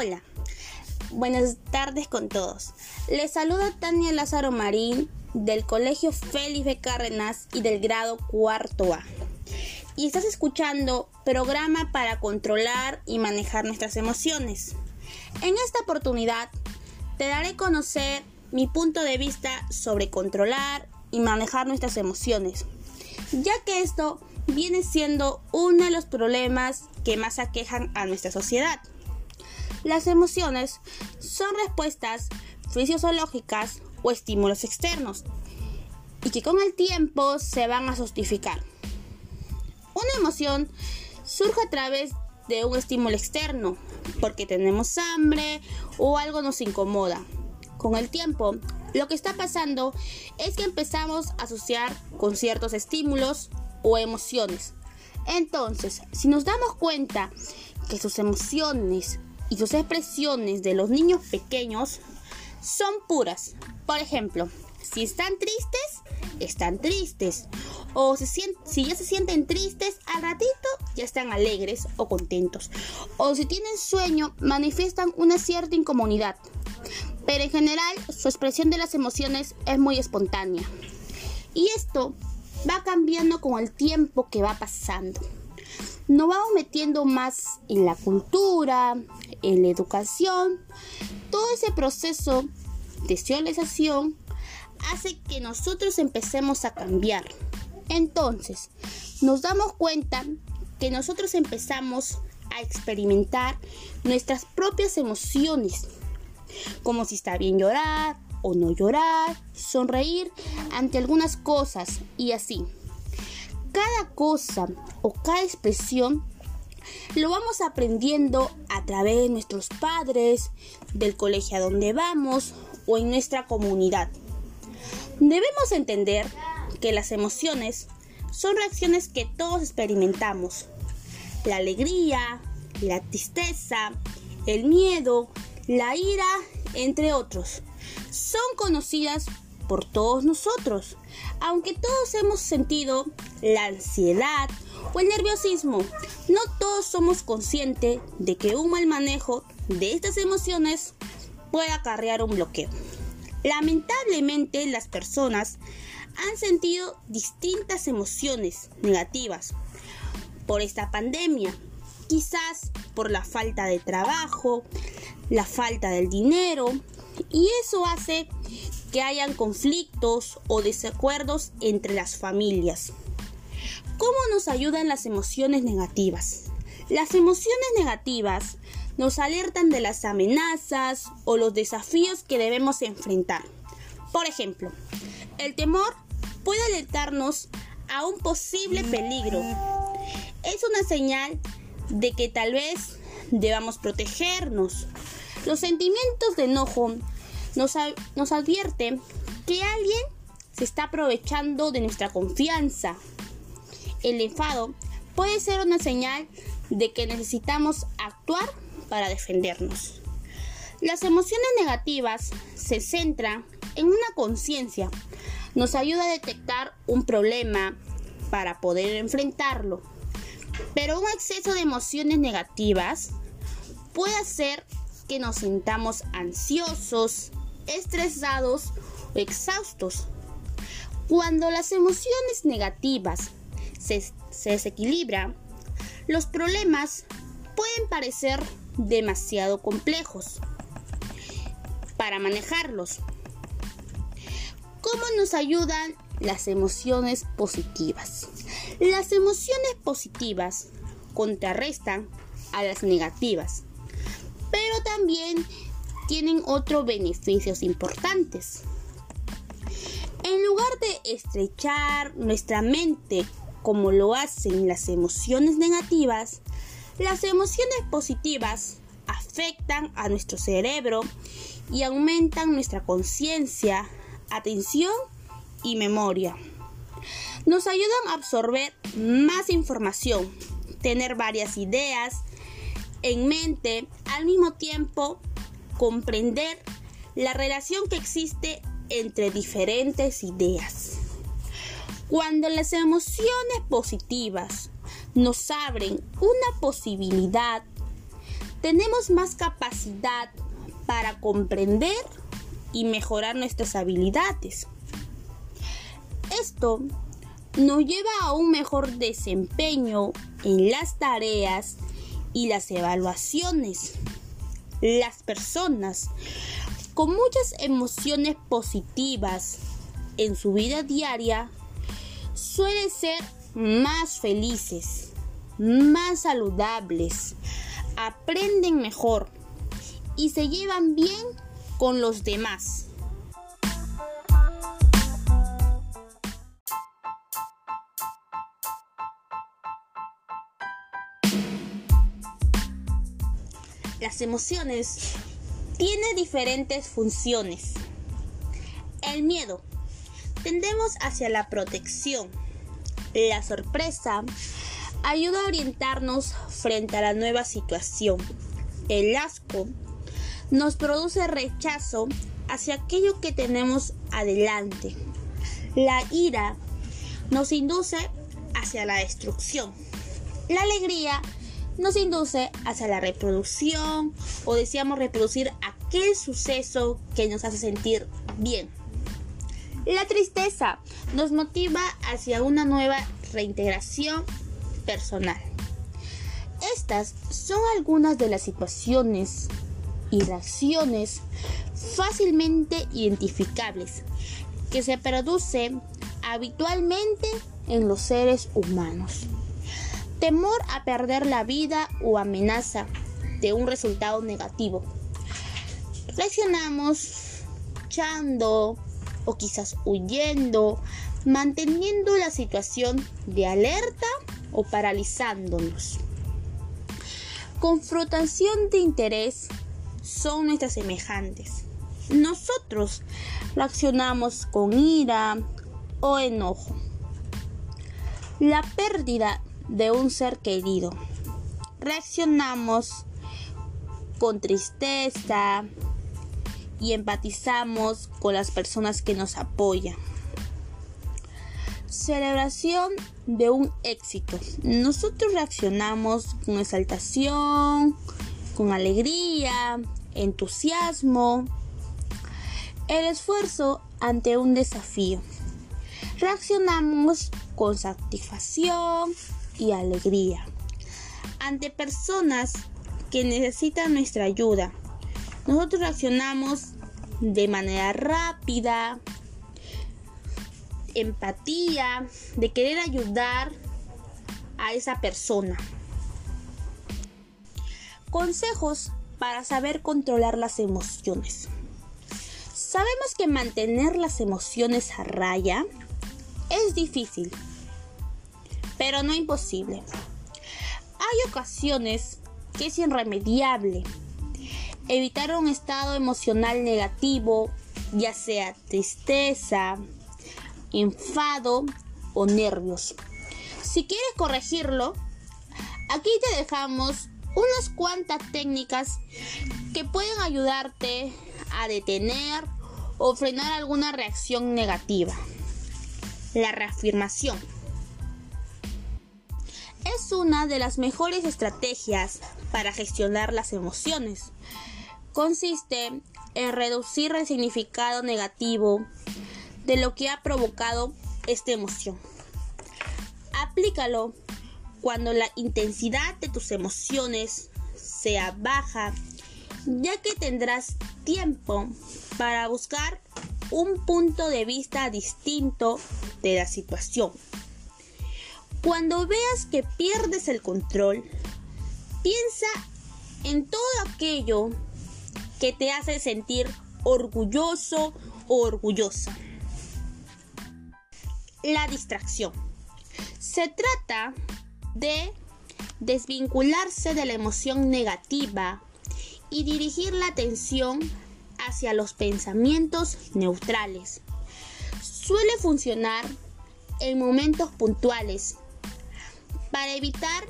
Hola, buenas tardes con todos. Les saluda Tania Lázaro Marín del Colegio Félix Cárdenas y del grado cuarto A. Y estás escuchando programa para controlar y manejar nuestras emociones. En esta oportunidad te daré a conocer mi punto de vista sobre controlar y manejar nuestras emociones, ya que esto viene siendo uno de los problemas que más aquejan a nuestra sociedad. Las emociones son respuestas fisiológicas o estímulos externos y que con el tiempo se van a justificar. Una emoción surge a través de un estímulo externo, porque tenemos hambre o algo nos incomoda. Con el tiempo, lo que está pasando es que empezamos a asociar con ciertos estímulos o emociones. Entonces, si nos damos cuenta que sus emociones y sus expresiones de los niños pequeños son puras. Por ejemplo, si están tristes, están tristes. O si ya se sienten tristes, al ratito ya están alegres o contentos. O si tienen sueño, manifiestan una cierta incomodidad. Pero en general, su expresión de las emociones es muy espontánea. Y esto va cambiando con el tiempo que va pasando. Nos vamos metiendo más en la cultura, en la educación. Todo ese proceso de socialización hace que nosotros empecemos a cambiar. Entonces, nos damos cuenta que nosotros empezamos a experimentar nuestras propias emociones, como si está bien llorar o no llorar, sonreír ante algunas cosas y así. Cada cosa o cada expresión lo vamos aprendiendo a través de nuestros padres, del colegio a donde vamos o en nuestra comunidad. Debemos entender que las emociones son reacciones que todos experimentamos. La alegría, la tristeza, el miedo, la ira, entre otros, son conocidas por todos nosotros. Aunque todos hemos sentido la ansiedad o el nerviosismo, no todos somos conscientes de que un mal manejo de estas emociones puede acarrear un bloqueo. Lamentablemente las personas han sentido distintas emociones negativas por esta pandemia, quizás por la falta de trabajo, la falta del dinero, y eso hace que hayan conflictos o desacuerdos entre las familias. ¿Cómo nos ayudan las emociones negativas? Las emociones negativas nos alertan de las amenazas o los desafíos que debemos enfrentar. Por ejemplo, el temor puede alertarnos a un posible peligro. Es una señal de que tal vez debamos protegernos. Los sentimientos de enojo nos, advierten que alguien se está aprovechando de nuestra confianza. El enfado puede ser una señal de que necesitamos actuar para defendernos. Las emociones negativas se centran en una conciencia. Nos ayuda a detectar un problema para poder enfrentarlo. Pero un exceso de emociones negativas puede hacer que nos sintamos ansiosos, estresados o exhaustos. Cuando las emociones negativas se, se desequilibran, los problemas pueden parecer demasiado complejos para manejarlos. ¿Cómo nos ayudan las emociones positivas? Las emociones positivas contrarrestan a las negativas, pero también tienen otros beneficios importantes. En lugar de estrechar nuestra mente como lo hacen las emociones negativas, las emociones positivas afectan a nuestro cerebro y aumentan nuestra conciencia, atención y memoria. Nos ayudan a absorber más información, tener varias ideas en mente, al mismo tiempo comprender la relación que existe entre diferentes ideas. Cuando las emociones positivas nos abren una posibilidad tenemos más capacidad para comprender y mejorar nuestras habilidades. Esto nos lleva a un mejor desempeño en las tareas y las evaluaciones. Las personas con muchas emociones positivas en su vida diaria suelen ser más felices, más saludables, aprenden mejor y se llevan bien con los demás. Las emociones tienen diferentes funciones. El miedo. Tendemos hacia la protección. La sorpresa ayuda a orientarnos frente a la nueva situación. El asco nos produce rechazo hacia aquello que tenemos adelante. La ira nos induce hacia la destrucción. La alegría nos induce hacia la reproducción o deseamos reproducir aquel suceso que nos hace sentir bien. La tristeza nos motiva hacia una nueva reintegración personal. Estas son algunas de las situaciones y reacciones fácilmente identificables que se producen habitualmente en los seres humanos temor a perder la vida o amenaza de un resultado negativo. Reaccionamos echando o quizás huyendo, manteniendo la situación de alerta o paralizándonos. Confrontación de interés son nuestras semejantes. Nosotros reaccionamos con ira o enojo. La pérdida de un ser querido. Reaccionamos con tristeza y empatizamos con las personas que nos apoyan. Celebración de un éxito. Nosotros reaccionamos con exaltación, con alegría, entusiasmo. El esfuerzo ante un desafío. Reaccionamos con satisfacción, y alegría ante personas que necesitan nuestra ayuda. Nosotros reaccionamos de manera rápida, empatía, de querer ayudar a esa persona. Consejos para saber controlar las emociones. Sabemos que mantener las emociones a raya es difícil pero no imposible. Hay ocasiones que es irremediable. Evitar un estado emocional negativo, ya sea tristeza, enfado o nervios. Si quieres corregirlo, aquí te dejamos unas cuantas técnicas que pueden ayudarte a detener o frenar alguna reacción negativa. La reafirmación es una de las mejores estrategias para gestionar las emociones. Consiste en reducir el significado negativo de lo que ha provocado esta emoción. Aplícalo cuando la intensidad de tus emociones sea baja, ya que tendrás tiempo para buscar un punto de vista distinto de la situación. Cuando veas que pierdes el control, piensa en todo aquello que te hace sentir orgulloso o orgullosa. La distracción. Se trata de desvincularse de la emoción negativa y dirigir la atención hacia los pensamientos neutrales. Suele funcionar en momentos puntuales para evitar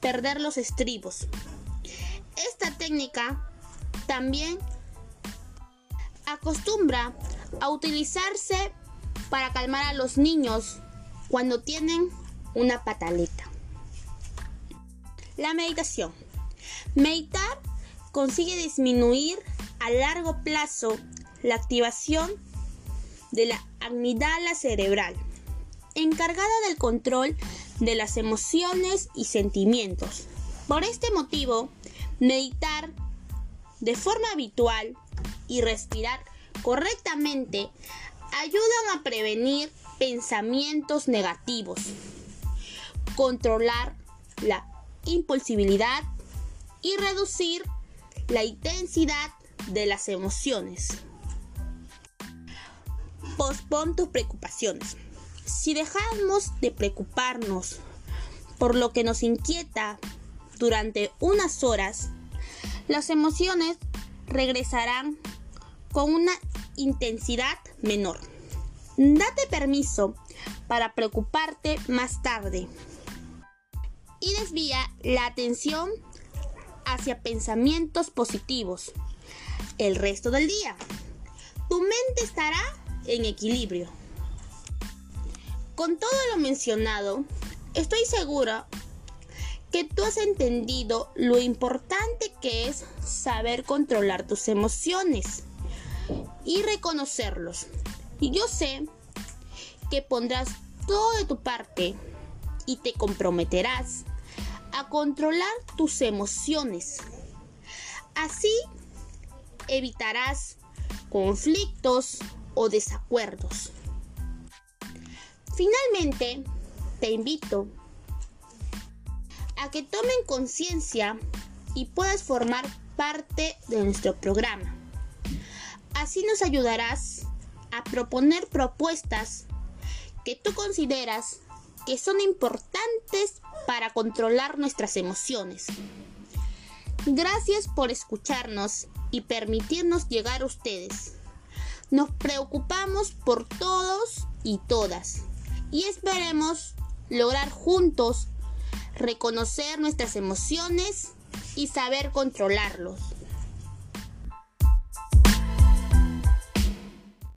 perder los estribos. Esta técnica también acostumbra a utilizarse para calmar a los niños cuando tienen una pataleta. La meditación. Meditar consigue disminuir a largo plazo la activación de la amígdala cerebral, encargada del control de las emociones y sentimientos. Por este motivo, meditar de forma habitual y respirar correctamente ayudan a prevenir pensamientos negativos, controlar la impulsibilidad y reducir la intensidad de las emociones. Pospon tus preocupaciones. Si dejamos de preocuparnos por lo que nos inquieta durante unas horas, las emociones regresarán con una intensidad menor. Date permiso para preocuparte más tarde y desvía la atención hacia pensamientos positivos el resto del día. Tu mente estará en equilibrio. Con todo lo mencionado, estoy segura que tú has entendido lo importante que es saber controlar tus emociones y reconocerlos. Y yo sé que pondrás todo de tu parte y te comprometerás a controlar tus emociones. Así evitarás conflictos o desacuerdos. Finalmente, te invito a que tomen conciencia y puedas formar parte de nuestro programa. Así nos ayudarás a proponer propuestas que tú consideras que son importantes para controlar nuestras emociones. Gracias por escucharnos y permitirnos llegar a ustedes. Nos preocupamos por todos y todas y esperemos lograr juntos reconocer nuestras emociones y saber controlarlos.